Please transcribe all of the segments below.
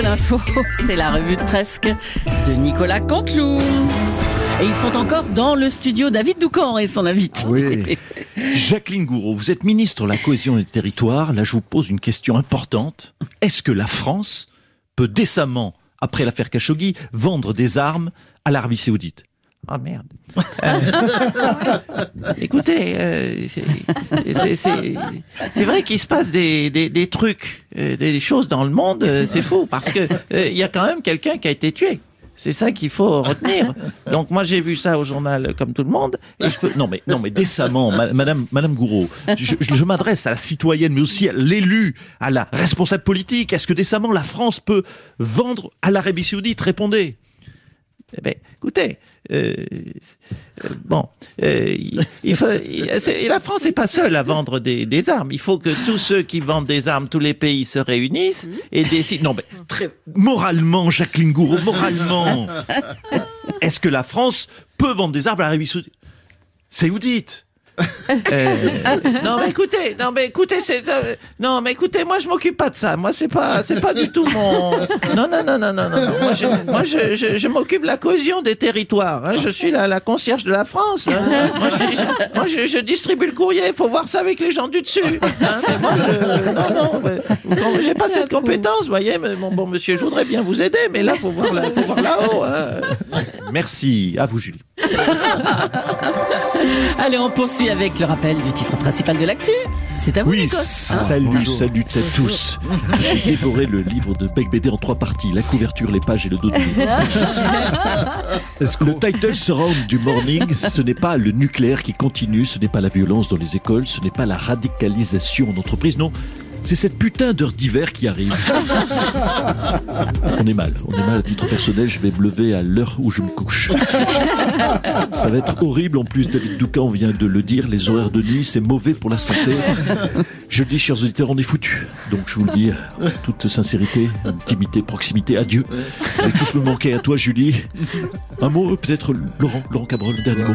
de l'info. C'est la revue de presque de Nicolas Canteloup. Et ils sont encore dans le studio. David Doucan et son invité. Oui. Jacqueline Gouraud, vous êtes ministre de la cohésion des territoires. Là, je vous pose une question importante. Est-ce que la France peut décemment, après l'affaire Khashoggi, vendre des armes à l'Arabie Saoudite? Oh merde. Euh, écoutez, euh, c'est- vrai qu'il se passe des, trucs, euh, des choses dans le monde, c'est fou, parce que il y a quand même quelqu'un qui a été tué. C'est ça qu'il faut retenir. Donc moi j'ai vu ça au journal comme tout le monde. Je non mais non mais décemment, ma- Madame Madame Gouraud, je- je m'adresse à la citoyenne, mais aussi à l'élu, à la responsable politique. Est-ce que décemment la France peut vendre à l'Arabie Saoudite? Répondez. Eh ben, écoutez, euh, euh, bon, euh, il, faut, il- c'est- la France n'est pas seule à vendre des, des armes. Il faut que tous ceux qui vendent des armes, tous les pays se réunissent et décident. Non, mais Très moralement, Jacqueline Gouraud, moralement. Est-ce que la France peut vendre des armes à l'Arabie Saoudite? Saoudite Euh, non mais écoutez, non mais écoutez, c'est euh, non mais écoutez, moi je m'occupe pas de ça. Moi c'est pas c'est pas du tout mon non non non non non non. non. Moi je moi je, je, je m'occupe de la cohésion des territoires. hein. Je suis la, la concierge de la France. hein. Moi, je, je- moi, je, je distribue le courrier. Il faut voir ça avec les gens du dessus. hein. Mais moi je non non, mais- bon, j'ai pas cette compétence, vous voyez. Mais bon, bon monsieur, je voudrais bien vous aider, mais là faut voir là, faut voir là-haut. hein. Merci. À vous, Julie. Allez, on poursuit avec le rappel du titre principal de l'actu. C'est à vous, Oui, Nikos. hein salut, salut à tous. J'ai dévoré le livre de Beck BD en trois parties, la couverture, les pages et le dos du livre. Le title surround du morning, ce n'est pas le nucléaire qui continue, ce n'est pas la violence dans les écoles, ce n'est pas la radicalisation en entreprise, non. C'est cette putain d'heure d'hiver qui arrive. On est mal, on est mal à titre personnel, je vais me lever à l'heure où je me couche. Ça va être horrible, en plus David Doucan vient de le dire, les horaires de nuit c'est mauvais pour la santé. Je dis, chers auditeurs, on est foutus. Donc je vous le dis, en toute sincérité, intimité, proximité, adieu. Avec tout ce me manquait à toi, Julie. Un mot, peut-être, Laurent, Laurent Cabrol, le dernier mot.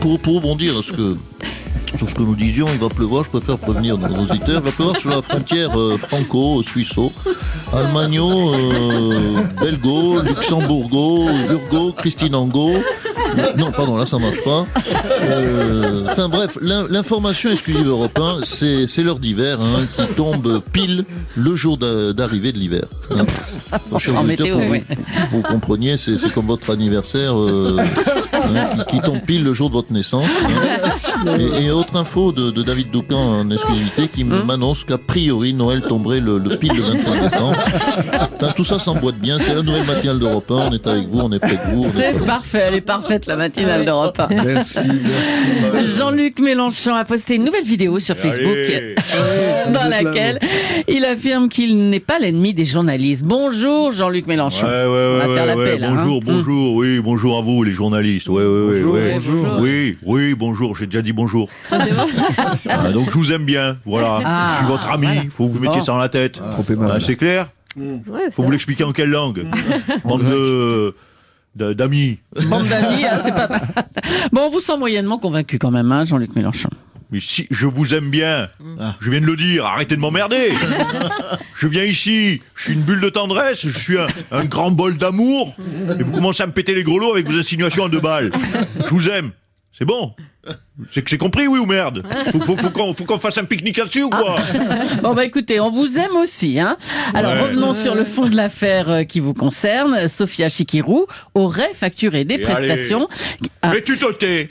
Pour, pour rebondir sur ce que, sur ce que nous disions, il va pleuvoir, je préfère prévenir nos auditeurs, il va pleuvoir sur la frontière euh, franco-suisseau, almagno, euh, belgo, luxembourgo, urgo, christinango. Non, pardon, là ça marche pas. Euh, Enfin bref, l'in- l'information exclusive européen, c'est c'est l'heure d'hiver hein, qui tombe pile le jour d'a- d'arrivée de l'hiver. hein. Donc, chers En auditeurs, météo, pour oui. vous, vous compreniez, c'est c'est comme votre anniversaire euh, hein, qui, qui tombe pile le jour de votre naissance. hein. Et, et autre info de, de David Doucan en exclusivité qui Hum. m'annonce qu'a priori Noël tomberait le, le pile le 25 décembre. Enfin, tout ça s'emboîte bien, c'est la nouvelle matinale d'Europe 1, on est avec vous, on est près de vous. C'est parfait, elle est parfaite la matinale d'Europe 1. Merci, merci. Jean-Luc Mélenchon a posté une nouvelle vidéo sur Facebook dans laquelle il affirme qu'il n'est pas l'ennemi des journalistes. Bonjour Jean-Luc Mélenchon. On va faire la paix, là, bonjour, hein. bonjour, oui, bonjour à vous les journalistes. Ouais, ouais, ouais, Bonjour, ouais. bonjour. Oui, oui, bonjour, j'ai déjà dit bonjour. Ah, donc je vous aime bien, voilà. Ah, je suis votre ami, voilà. faut que vous mettiez ça dans la tête. Ah, c'est clair Faut vous l'expliquer en quelle langue Bande de de- d'amis. Bande d'amis, c'est pas mal. Bon, on vous sent moyennement convaincu quand même, hein, Jean-Luc Mélenchon. Mais si je vous aime bien, je viens de le dire, arrêtez de m'emmerder. je viens ici, je suis une bulle de tendresse, je suis un, un grand bol d'amour, et vous commencez à me péter les grelots avec vos insinuations à deux balles. Je vous aime, c'est bon? C'est que c'est compris, oui ou merde Faut, faut- faut qu'on fasse un pique-nique là-dessus ou quoi Bon bah écoutez, on vous aime aussi. Hein Alors Ouais. revenons sur le fond de l'affaire euh, qui vous concerne. Sophia Chikirou aurait facturé des Et prestations. Ah, Mais tu te tais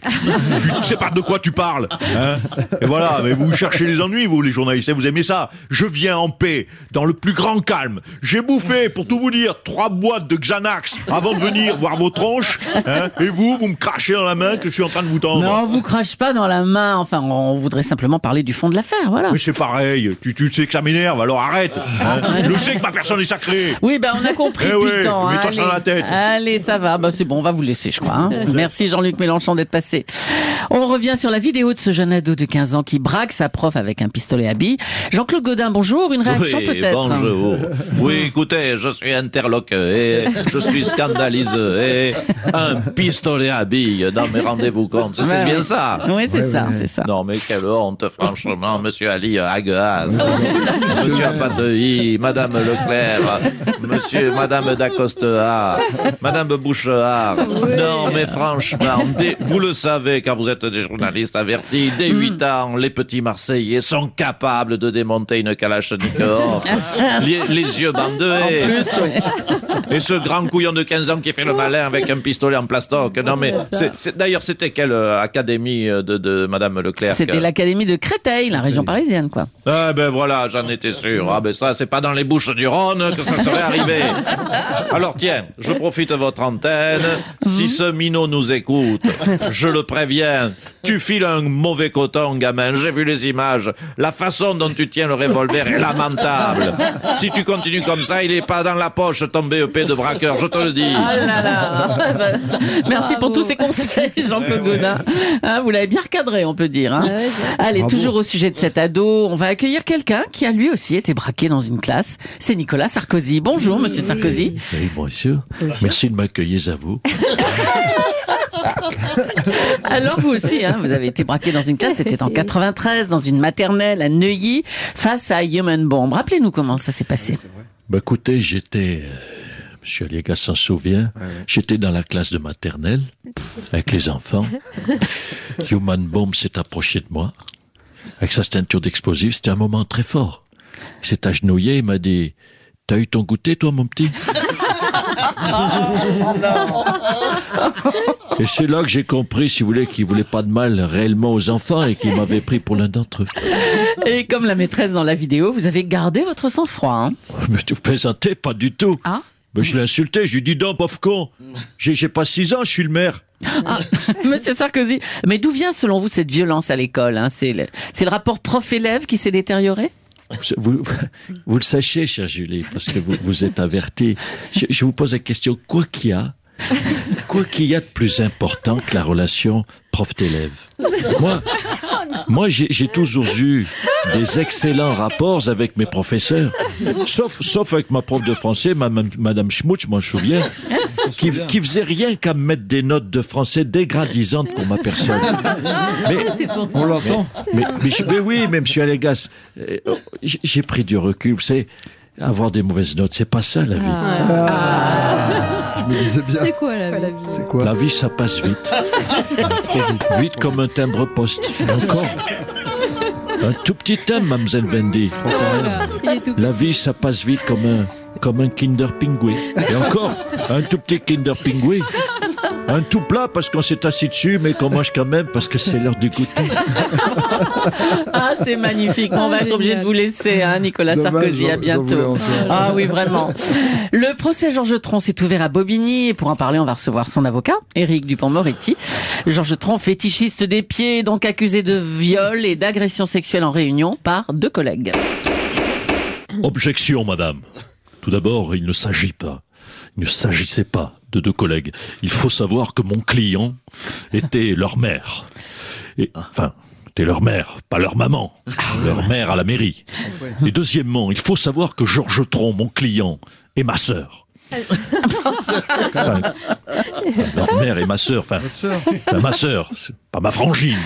Tu sais pas de quoi tu parles hein Et voilà, mais vous cherchez les ennuis, vous, les journalistes, hein, vous aimez ça Je viens en paix, dans le plus grand calme. J'ai bouffé, pour tout vous dire, trois boîtes de Xanax avant de venir voir vos tronches. hein, et vous, vous me crachez dans la main que je suis en train de vous tendre. non, vous crachez pas dans la main. Enfin, on voudrait simplement parler du fond de l'affaire, voilà. Mais c'est pareil, tu, tu sais que ça m'énerve, alors arrête. hein. Je sais que ma personne est sacrée. Oui, ben on a compris Eh ouais, mets-toi Allez. ça dans la tête. Allez, ça va. Bah, c'est bon, on va vous laisser, je crois. hein. Merci Jean-Luc Mélenchon d'être passé. On revient sur la vidéo de ce jeune ado de 15 ans qui braque sa prof avec un pistolet à billes. Jean-Claude Godin, bonjour. Une réaction Oui, peut-être Bonjour. Oui, écoutez, je suis interloqué, et je suis scandalisé, et un pistolet à billes. Non, mais rendez-vous compte, c'est Ouais, bien ouais. ça. Oui, c'est ça, c'est ça. Non, mais quelle honte, franchement, monsieur Ali Agas, monsieur Apatei, madame Leclerc, monsieur, madame Dacosta, madame Bouchard. Non, mais franchement, dès- vous le savez, car vous êtes des journalistes avertis, dès 8 ans, les petits Marseillais sont capables de démonter une Kalachnikov, les, les yeux bandés. En plus. Et ce grand couillon de 15 ans qui fait le malin avec un pistolet en plastoc. Non, mais d'ailleurs, c'était quelle euh, académie euh, de, de Madame Leclerc C'était l'académie de Créteil, la région parisienne, quoi. Ah ben voilà, j'en étais sûr. Ah ben ça, c'est pas dans les bouches du Rhône que ça serait arrivé. Alors tiens, je profite de votre antenne. Si ce minot nous écoute, je le préviens, tu files un mauvais coton, gamin. J'ai vu les images. La façon dont tu tiens le revolver est lamentable. Si tu continues comme ça, il est pas dans la poche ton BEP de braqueur, je te le dis. Ah là là. Merci pour tous ces conseils, Jean-Claude Godin. Hein, vous l'avez bien recadré, on peut dire. hein. Allez, toujours au sujet de cet ado, on va accueillir quelqu'un qui a lui aussi été braqué dans une classe. C'est Nicolas Sarkozy. Bonjour, monsieur Sarkozy. Oui, monsieur. Merci de m'accueillir à vous. Alors vous aussi, hein, vous avez été braqué dans une classe, c'était en 93, dans une maternelle à Neuilly, face à Human Bomb. Rappelez-nous comment ça s'est passé. Bah écoutez, j'étais, Monsieur Aliagas s'en souvient, j'étais dans la classe de maternelle avec les enfants. Human Bomb s'est approché de moi avec sa ceinture d'explosifs. C'était un moment très fort. Il s'est agenouillé, il m'a dit T'as eu ton goûter, toi, mon petit? Et c'est là que j'ai compris, si vous voulez, qu'il voulait pas de mal réellement aux enfants et qu'il m'avait pris pour l'un d'entre eux. Et comme la maîtresse dans la vidéo, vous avez gardé votre sang-froid. hein? Mais tu vous plaisantez Pas du tout. Ah Mais je l'ai insulté, je lui ai dit non, pauvre con. J'ai pas six ans, je suis le maire. Ah, Monsieur Sarkozy, mais d'où vient selon vous cette violence à l'école hein? C'est le, rapport prof-élève qui s'est détérioré? Vous, vous, vous le sachez, cher Julie, parce que vous, vous êtes averti. Je, je vous pose la question, quoi qu'il y a, quoi qu'il y a de plus important que la relation prof-élève Moi, moi j'ai toujours eu des excellents rapports avec mes professeurs, sauf, sauf avec ma prof de français, ma- ma- Madame Schmutz, je me souviens, qui, qui faisait rien qu'à me mettre des notes de français dégradisantes pour ma personne. Mais, On l'entend. mais, mais, mais oui, mais monsieur Allegas, euh, j'ai j'ai pris du recul. Vous savez, avoir des mauvaises notes, c'est pas ça la vie. Je me disais bien. C'est quoi la vie C'est quoi La vie, ça passe vite. vite comme un timbre-poste. Et encore. Un tout petit thème, Mademoiselle est tout La vie, ça passe vite comme un, comme un Kinder Pingui. Et encore, un tout petit Kinder Pingui. Un tout plat parce qu'on s'est assis dessus, mais qu'on mange quand même parce que c'est l'heure du goûter. Ah, c'est magnifique. On va être obligé de vous laisser, hein, Nicolas Dommage, Sarkozy. À bientôt. Ah oui, vraiment. Le procès Georges Tron s'est ouvert à Bobigny et pour en parler, on va recevoir son avocat, Éric Dupont-Moretti. Georges Tron, fétichiste des pieds, donc accusé de viol et d'agression sexuelle en réunion par deux collègues. Objection, madame. Tout d'abord, il ne s'agit pas, il ne s'agissait pas de deux collègues. Il faut savoir que mon client était leur mère. Enfin, était leur mère, pas leur maman. Leur mère à la mairie. Et deuxièmement, il faut savoir que Georges Tron, mon client, est ma sœur. Enfin, leur mère est ma sœur, enfin, enfin, ma sœur, c'est pas ma frangine.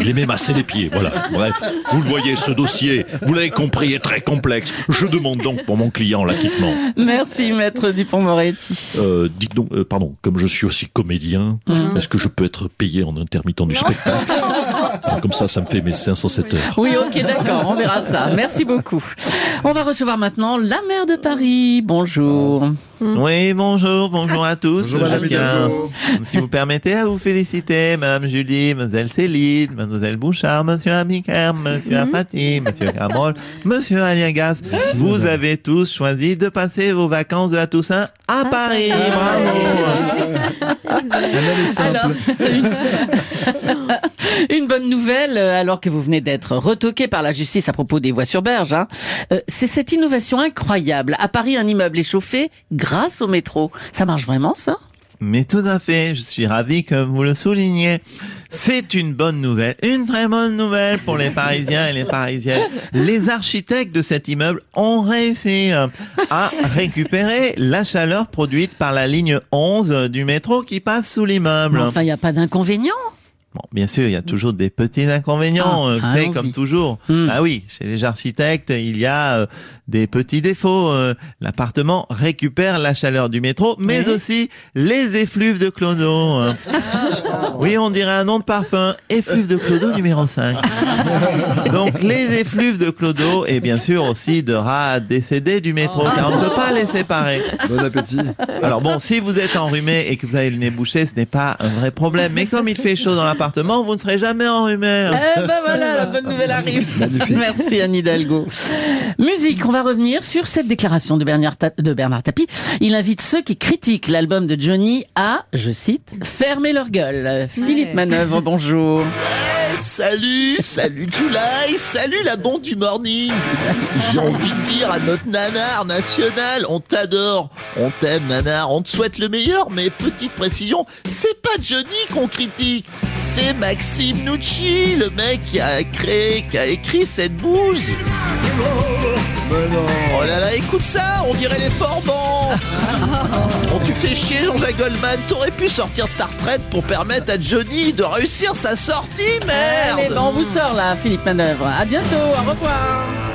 Il aimait masser les pieds, voilà. Bref, vous le voyez, ce dossier, vous l'avez compris, est très complexe. Je demande donc pour mon client l'acquittement. Merci, maître Dupont-Moretti. Euh, dites donc, euh, pardon, comme je suis aussi comédien, est-ce que je peux être payé en intermittent du spectacle? Comme ça, ça me fait mes 507 heures. Oui, ok, d'accord, on verra ça. Merci beaucoup. On va recevoir maintenant la maire de Paris. Bonjour. Oui, bonjour, bonjour à tous. Bonjour, Je tiens, si vous permettez, à vous féliciter, Madame Julie, Mademoiselle Céline, Mademoiselle Bouchard, Monsieur Amicaire, Monsieur Apathy, Monsieur Carmol, Monsieur Aliagas. Vous avez tous choisi de passer vos vacances de la Toussaint à Paris. Bravo. Alors, bonne nouvelle, euh, alors que vous venez d'être retoqué par la justice à propos des voies sur berge, hein. Euh, c'est cette innovation incroyable. À Paris, un immeuble est chauffé grâce au métro. Ça marche vraiment, ça? Mais tout à fait, je suis ravi que vous le souligniez. C'est une bonne nouvelle, une très bonne nouvelle pour les Parisiens et les Parisiennes. Les architectes de cet immeuble ont réussi euh, à récupérer la chaleur produite par la ligne 11 du métro qui passe sous l'immeuble. Enfin, il n'y a pas d'inconvénient. Bon, bien sûr, il y a toujours des petits inconvénients, Ah, euh, comme toujours. Hmm. Ah oui, chez les architectes, il y a euh, des petits défauts. Euh, L'appartement récupère la chaleur du métro, mais Oui. aussi les effluves de clodo. Oui, on dirait un nom de parfum, effluves de clodo numéro 5. Donc les effluves de clodo et bien sûr aussi de rats décédés du métro, car on ne peut pas les séparer. Bon appétit. Alors bon, si vous êtes enrhumé et que vous avez le nez bouché, ce n'est pas un vrai problème. Mais comme il fait chaud dans vous ne serez jamais enrhumé. Eh ben voilà, la bonne nouvelle arrive. Merci Anne Hidalgo. Musique, on va revenir sur cette déclaration de Bernard, de Bernard Tapie. Il invite ceux qui critiquent l'album de Johnny à, je cite, fermer leur gueule. Philippe Manœuvre, bonjour. Salut, salut July, salut la bande du morning. J'ai envie de dire à notre nanar national, on t'adore, on t'aime nanar, on te souhaite le meilleur, mais petite précision, c'est pas Johnny qu'on critique, c'est Maxime Nucci, le mec qui a créé, qui a écrit cette bouse. Oh là là, écoute ça, on dirait les Forbans. Bon, tu fais chier Jean-Jacques Goldman, t'aurais pu sortir de ta retraite pour permettre à Johnny de réussir sa sortie, Allez, on vous sort là, Philippe Manœuvre. À bientôt, au revoir.